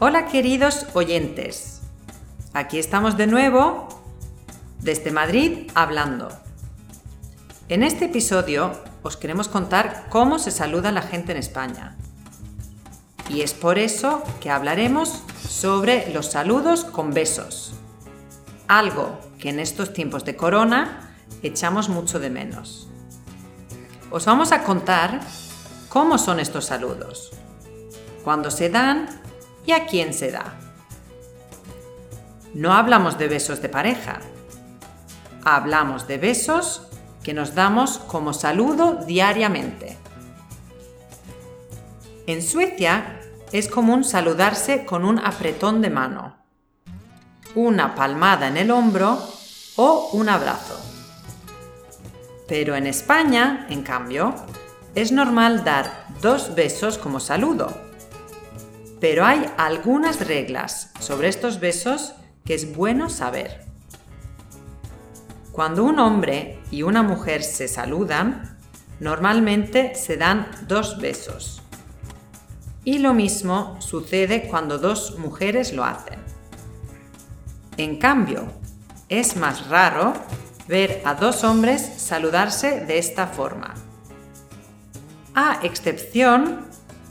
Hola queridos oyentes, aquí estamos de nuevo desde Madrid hablando. En este episodio os queremos contar cómo se saluda la gente en España. Y es por eso que hablaremos sobre los saludos con besos. Algo que en estos tiempos de corona echamos mucho de menos. Os vamos a contar cómo son estos saludos, cuándo se dan y a quién se da. No hablamos de besos de pareja, hablamos de besos que nos damos como saludo diariamente. En Suecia es común saludarse con un apretón de mano, una palmada en el hombro o un abrazo. Pero en España, en cambio, es normal dar dos besos como saludo pero hay algunas reglas sobre estos besos que es bueno saber. Cuando un hombre y una mujer se saludan, normalmente se dan dos besos. Y lo mismo sucede cuando dos mujeres lo hacen. En cambio, es más raro ver a dos hombres saludarse de esta forma. A excepción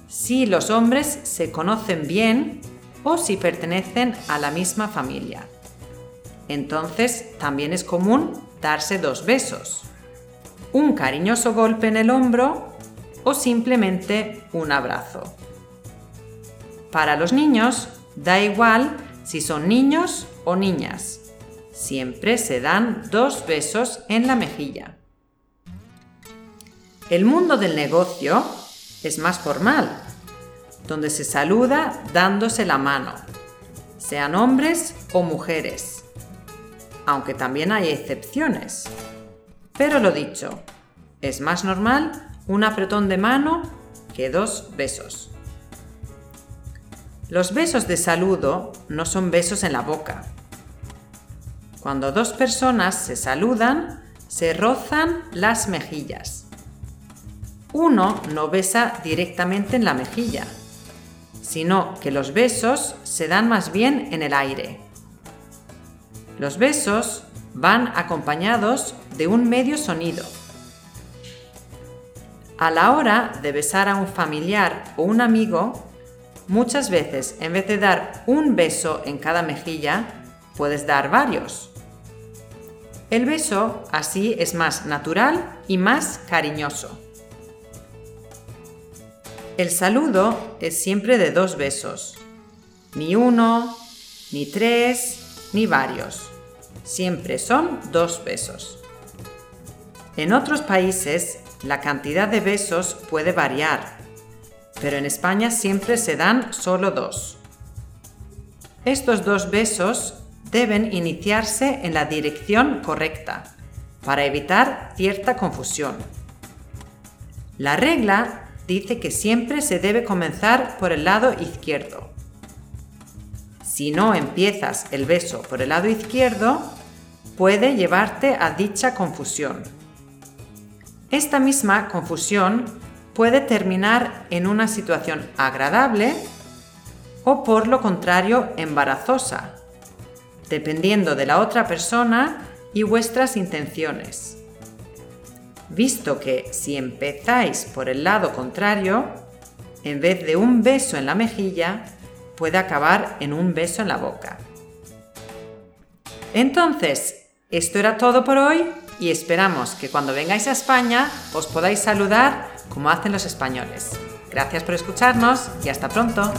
si los hombres se conocen bien o si pertenecen a la misma familia. Entonces también es común darse dos besos, un cariñoso golpe en el hombro o simplemente un abrazo. Para los niños da igual si son niños o niñas. Siempre se dan dos besos en la mejilla. El mundo del negocio es más formal, donde se saluda dándose la mano, sean hombres o mujeres, aunque también hay excepciones. Pero lo dicho, es más normal un apretón de mano que dos besos. Los besos de saludo no son besos en la boca. Cuando dos personas se saludan, se rozan las mejillas uno no besa directamente en la mejilla, sino que los besos se dan más bien en el aire. Los besos van acompañados de un medio sonido. A la hora de besar a un familiar o un amigo, muchas veces en vez de dar un beso en cada mejilla, puedes dar varios. El beso así es más natural y más cariñoso. El saludo es siempre de dos besos. Ni uno, ni tres, ni varios. Siempre son dos besos. En otros países la cantidad de besos puede variar, pero en España siempre se dan solo dos. Estos dos besos deben iniciarse en la dirección correcta para evitar cierta confusión. La regla dice que siempre se debe comenzar por el lado izquierdo. Si no empiezas el beso por el lado izquierdo, puede llevarte a dicha confusión. Esta misma confusión puede terminar en una situación agradable o por lo contrario embarazosa, dependiendo de la otra persona y vuestras intenciones visto que si empezáis por el lado contrario, en vez de un beso en la mejilla, puede acabar en un beso en la boca. Entonces, esto era todo por hoy y esperamos que cuando vengáis a España os podáis saludar como hacen los españoles. Gracias por escucharnos y hasta pronto.